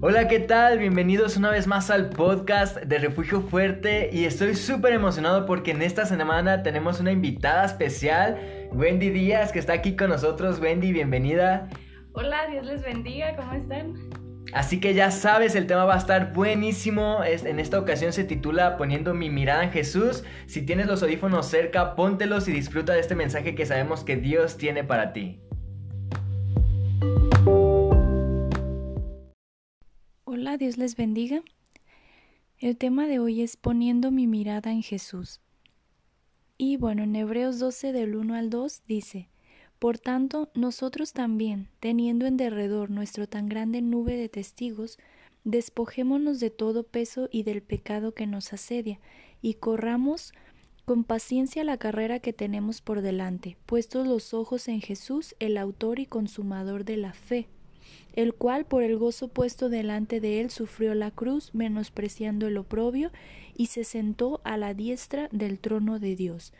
Hola, ¿qué tal? Bienvenidos una vez más al podcast de Refugio Fuerte y estoy súper emocionado porque en esta semana tenemos una invitada especial, Wendy Díaz, que está aquí con nosotros. Wendy, bienvenida. Hola, Dios les bendiga, ¿cómo están? Así que ya sabes, el tema va a estar buenísimo. En esta ocasión se titula Poniendo mi mirada en Jesús. Si tienes los audífonos cerca, póntelos y disfruta de este mensaje que sabemos que Dios tiene para ti. Dios les bendiga. El tema de hoy es poniendo mi mirada en Jesús. Y bueno, en Hebreos 12 del 1 al 2 dice, Por tanto, nosotros también, teniendo en derredor nuestro tan grande nube de testigos, despojémonos de todo peso y del pecado que nos asedia, y corramos con paciencia la carrera que tenemos por delante, puestos los ojos en Jesús, el autor y consumador de la fe el cual por el gozo puesto delante de él sufrió la cruz, menospreciando el oprobio, y se sentó a la diestra del trono de Dios.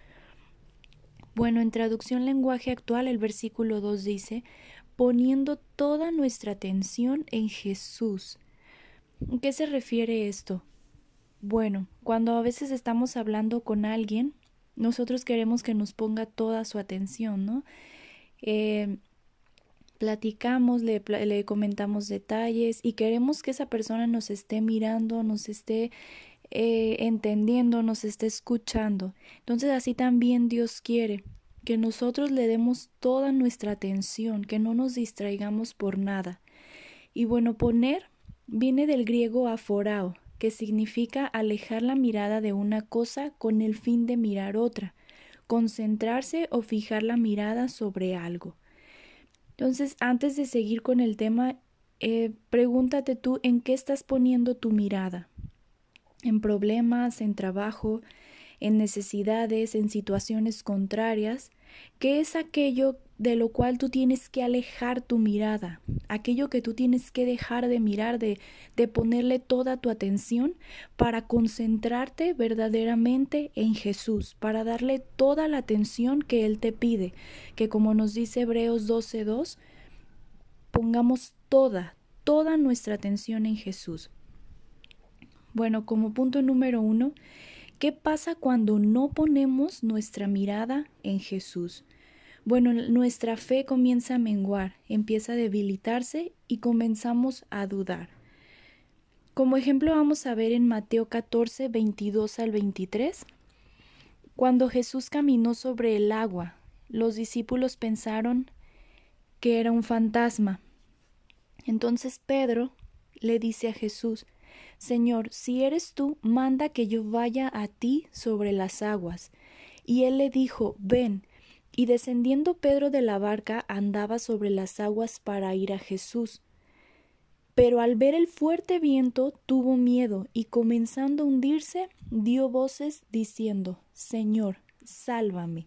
Bueno, en traducción lenguaje actual el versículo 2 dice, poniendo toda nuestra atención en Jesús. ¿A qué se refiere esto? Bueno, cuando a veces estamos hablando con alguien, nosotros queremos que nos ponga toda su atención, ¿no? Eh, platicamos, le, le, comentamos detalles y queremos que esa persona nos esté mirando, nos esté eh, entendiendo, nos esté escuchando. Entonces así también Dios quiere que nosotros le demos toda nuestra atención, que no nos distraigamos por nada. Y bueno, poner viene del griego aforao, que significa alejar la mirada de una cosa con el fin de mirar otra, concentrarse o fijar la mirada sobre algo. Entonces, antes de seguir con el tema, eh, pregúntate tú en qué estás poniendo tu mirada. En problemas, en trabajo, en necesidades, en situaciones contrarias. ¿Qué es aquello de lo cual tú tienes que alejar tu mirada, aquello que tú tienes que dejar de mirar, de, de ponerle toda tu atención para concentrarte verdaderamente en Jesús, para darle toda la atención que Él te pide, que como nos dice Hebreos 12.2, pongamos toda, toda nuestra atención en Jesús. Bueno, como punto número uno, ¿qué pasa cuando no ponemos nuestra mirada en Jesús? Bueno, nuestra fe comienza a menguar, empieza a debilitarse y comenzamos a dudar. Como ejemplo vamos a ver en Mateo 14, 22 al 23. Cuando Jesús caminó sobre el agua, los discípulos pensaron que era un fantasma. Entonces Pedro le dice a Jesús, Señor, si eres tú, manda que yo vaya a ti sobre las aguas. Y él le dijo, ven. Y descendiendo Pedro de la barca andaba sobre las aguas para ir a Jesús. Pero al ver el fuerte viento tuvo miedo y comenzando a hundirse dio voces diciendo Señor, sálvame.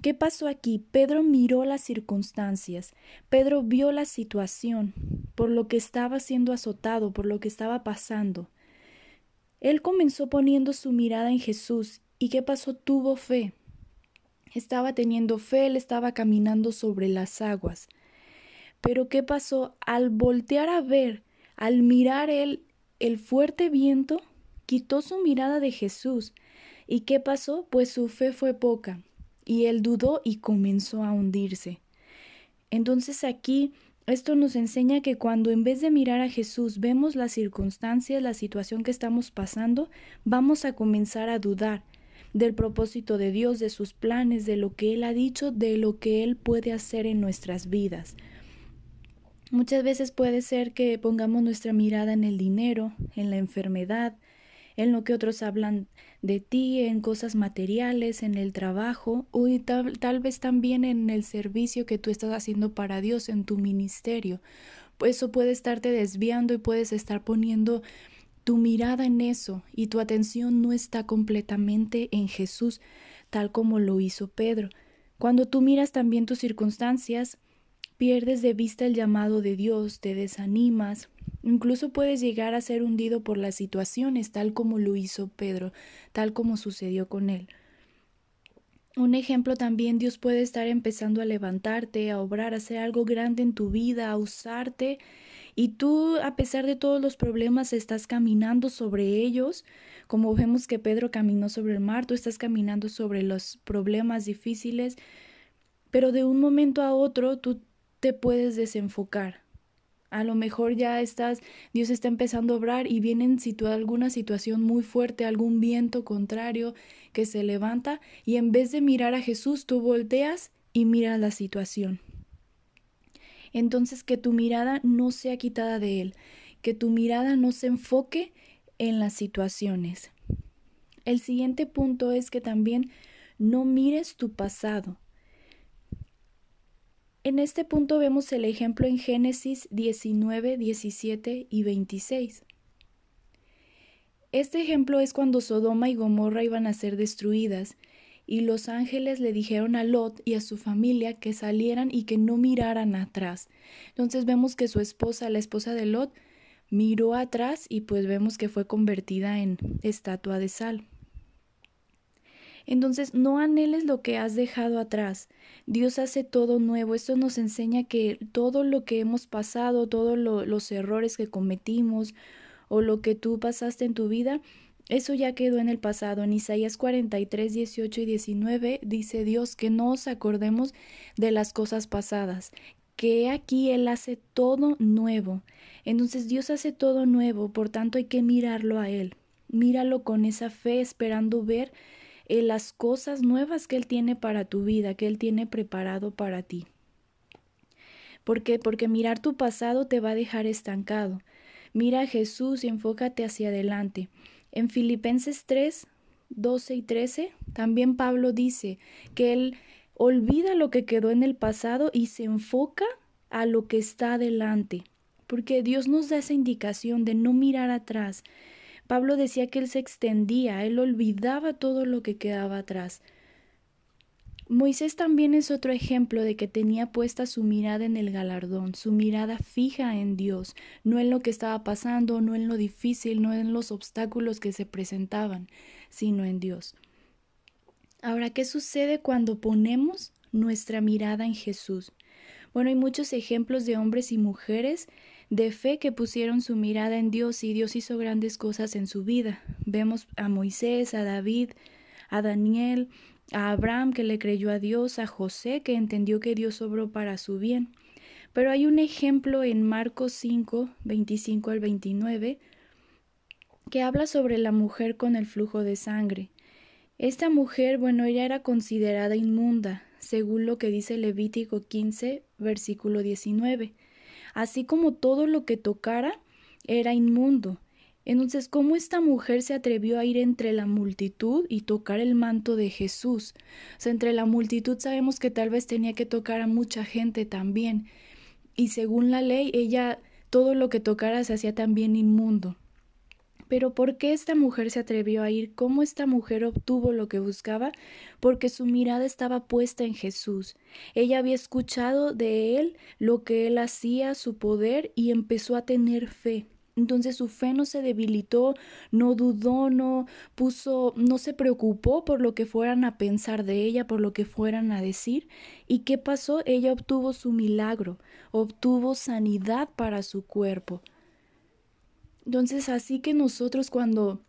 ¿Qué pasó aquí? Pedro miró las circunstancias, Pedro vio la situación, por lo que estaba siendo azotado, por lo que estaba pasando. Él comenzó poniendo su mirada en Jesús, y ¿qué pasó? Tuvo fe. Estaba teniendo fe, él estaba caminando sobre las aguas. Pero ¿qué pasó? Al voltear a ver, al mirar él el fuerte viento, quitó su mirada de Jesús. ¿Y qué pasó? Pues su fe fue poca, y él dudó y comenzó a hundirse. Entonces aquí esto nos enseña que cuando en vez de mirar a Jesús vemos las circunstancias, la situación que estamos pasando, vamos a comenzar a dudar del propósito de Dios, de sus planes, de lo que Él ha dicho, de lo que Él puede hacer en nuestras vidas. Muchas veces puede ser que pongamos nuestra mirada en el dinero, en la enfermedad, en lo que otros hablan de ti, en cosas materiales, en el trabajo, o tal, tal vez también en el servicio que tú estás haciendo para Dios, en tu ministerio. Eso puede estarte desviando y puedes estar poniendo tu mirada en eso y tu atención no está completamente en Jesús, tal como lo hizo Pedro. Cuando tú miras también tus circunstancias, pierdes de vista el llamado de Dios, te desanimas, incluso puedes llegar a ser hundido por las situaciones, tal como lo hizo Pedro, tal como sucedió con él. Un ejemplo también Dios puede estar empezando a levantarte, a obrar, a hacer algo grande en tu vida, a usarte y tú, a pesar de todos los problemas, estás caminando sobre ellos, como vemos que Pedro caminó sobre el mar, tú estás caminando sobre los problemas difíciles, pero de un momento a otro tú te puedes desenfocar. A lo mejor ya estás, Dios está empezando a obrar y viene en alguna situación muy fuerte, algún viento contrario que se levanta y en vez de mirar a Jesús, tú volteas y miras la situación. Entonces que tu mirada no sea quitada de Él, que tu mirada no se enfoque en las situaciones. El siguiente punto es que también no mires tu pasado. En este punto vemos el ejemplo en Génesis 19, 17 y 26. Este ejemplo es cuando Sodoma y Gomorra iban a ser destruidas, y los ángeles le dijeron a Lot y a su familia que salieran y que no miraran atrás. Entonces vemos que su esposa, la esposa de Lot, miró atrás y pues vemos que fue convertida en estatua de sal. Entonces, no anheles lo que has dejado atrás. Dios hace todo nuevo. Esto nos enseña que todo lo que hemos pasado, todos los errores que cometimos o lo que tú pasaste en tu vida, eso ya quedó en el pasado. En Isaías 43, 18 y 19 dice Dios que no os acordemos de las cosas pasadas, que aquí Él hace todo nuevo. Entonces Dios hace todo nuevo, por tanto hay que mirarlo a Él. Míralo con esa fe, esperando ver en las cosas nuevas que Él tiene para tu vida, que Él tiene preparado para ti. ¿Por qué? Porque mirar tu pasado te va a dejar estancado. Mira a Jesús y enfócate hacia adelante. En Filipenses 3, 12 y 13, también Pablo dice que Él olvida lo que quedó en el pasado y se enfoca a lo que está adelante. Porque Dios nos da esa indicación de no mirar atrás, Pablo decía que él se extendía, él olvidaba todo lo que quedaba atrás. Moisés también es otro ejemplo de que tenía puesta su mirada en el galardón, su mirada fija en Dios, no en lo que estaba pasando, no en lo difícil, no en los obstáculos que se presentaban, sino en Dios. Ahora, ¿qué sucede cuando ponemos nuestra mirada en Jesús? Bueno, hay muchos ejemplos de hombres y mujeres de fe que pusieron su mirada en Dios y Dios hizo grandes cosas en su vida. Vemos a Moisés, a David, a Daniel, a Abraham que le creyó a Dios, a José que entendió que Dios obró para su bien. Pero hay un ejemplo en Marcos 5, 25 al 29, que habla sobre la mujer con el flujo de sangre. Esta mujer, bueno, ella era considerada inmunda, según lo que dice Levítico 15, versículo 19 así como todo lo que tocara era inmundo. Entonces, ¿cómo esta mujer se atrevió a ir entre la multitud y tocar el manto de Jesús? O sea, entre la multitud sabemos que tal vez tenía que tocar a mucha gente también. Y según la ley, ella todo lo que tocara se hacía también inmundo. Pero ¿por qué esta mujer se atrevió a ir? ¿Cómo esta mujer obtuvo lo que buscaba? Porque su mirada estaba puesta en Jesús. Ella había escuchado de él lo que él hacía, su poder, y empezó a tener fe. Entonces su fe no se debilitó, no dudó, no puso, no se preocupó por lo que fueran a pensar de ella, por lo que fueran a decir. ¿Y qué pasó? Ella obtuvo su milagro, obtuvo sanidad para su cuerpo. Entonces, así que nosotros cuando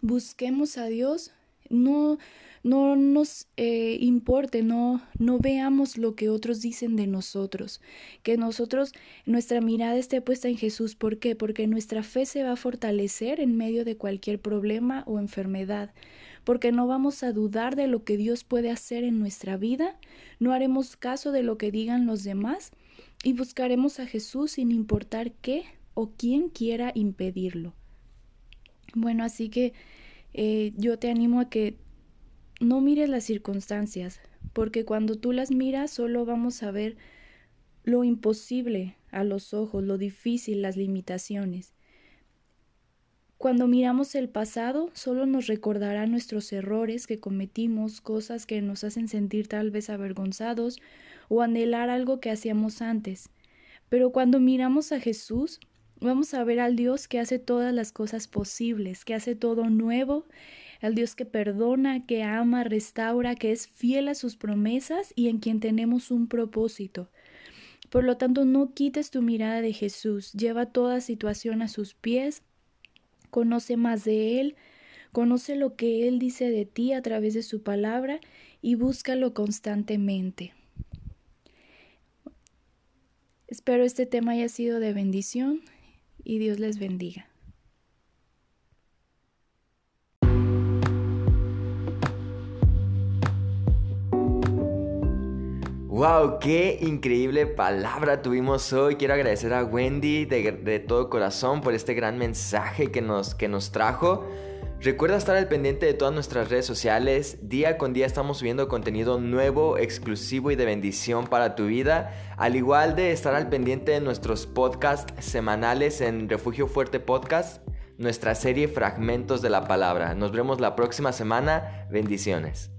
busquemos a Dios, no, no nos eh, importe, no, no veamos lo que otros dicen de nosotros, que nosotros, nuestra mirada esté puesta en Jesús. ¿Por qué? Porque nuestra fe se va a fortalecer en medio de cualquier problema o enfermedad, porque no vamos a dudar de lo que Dios puede hacer en nuestra vida, no haremos caso de lo que digan los demás. Y buscaremos a Jesús sin importar qué o quien quiera impedirlo. Bueno, así que eh, yo te animo a que no mires las circunstancias, porque cuando tú las miras solo vamos a ver lo imposible a los ojos, lo difícil, las limitaciones. Cuando miramos el pasado, solo nos recordará nuestros errores que cometimos, cosas que nos hacen sentir tal vez avergonzados o anhelar algo que hacíamos antes. Pero cuando miramos a Jesús, Vamos a ver al Dios que hace todas las cosas posibles, que hace todo nuevo, al Dios que perdona, que ama, restaura, que es fiel a sus promesas y en quien tenemos un propósito. Por lo tanto, no quites tu mirada de Jesús, lleva toda situación a sus pies, conoce más de Él, conoce lo que Él dice de ti a través de su palabra y búscalo constantemente. Espero este tema haya sido de bendición y Dios les bendiga. ¡Wow! ¡Qué increíble palabra tuvimos hoy! Quiero agradecer a Wendy de, todo corazón por este gran mensaje que nos, que nos trajo. Recuerda estar al pendiente de todas nuestras redes sociales. Día con día estamos subiendo contenido nuevo, exclusivo y de bendición para tu vida. Al igual de estar al pendiente de nuestros podcasts semanales en Refugio Fuerte Podcast, nuestra serie Fragmentos de la Palabra. Nos vemos la próxima semana. Bendiciones.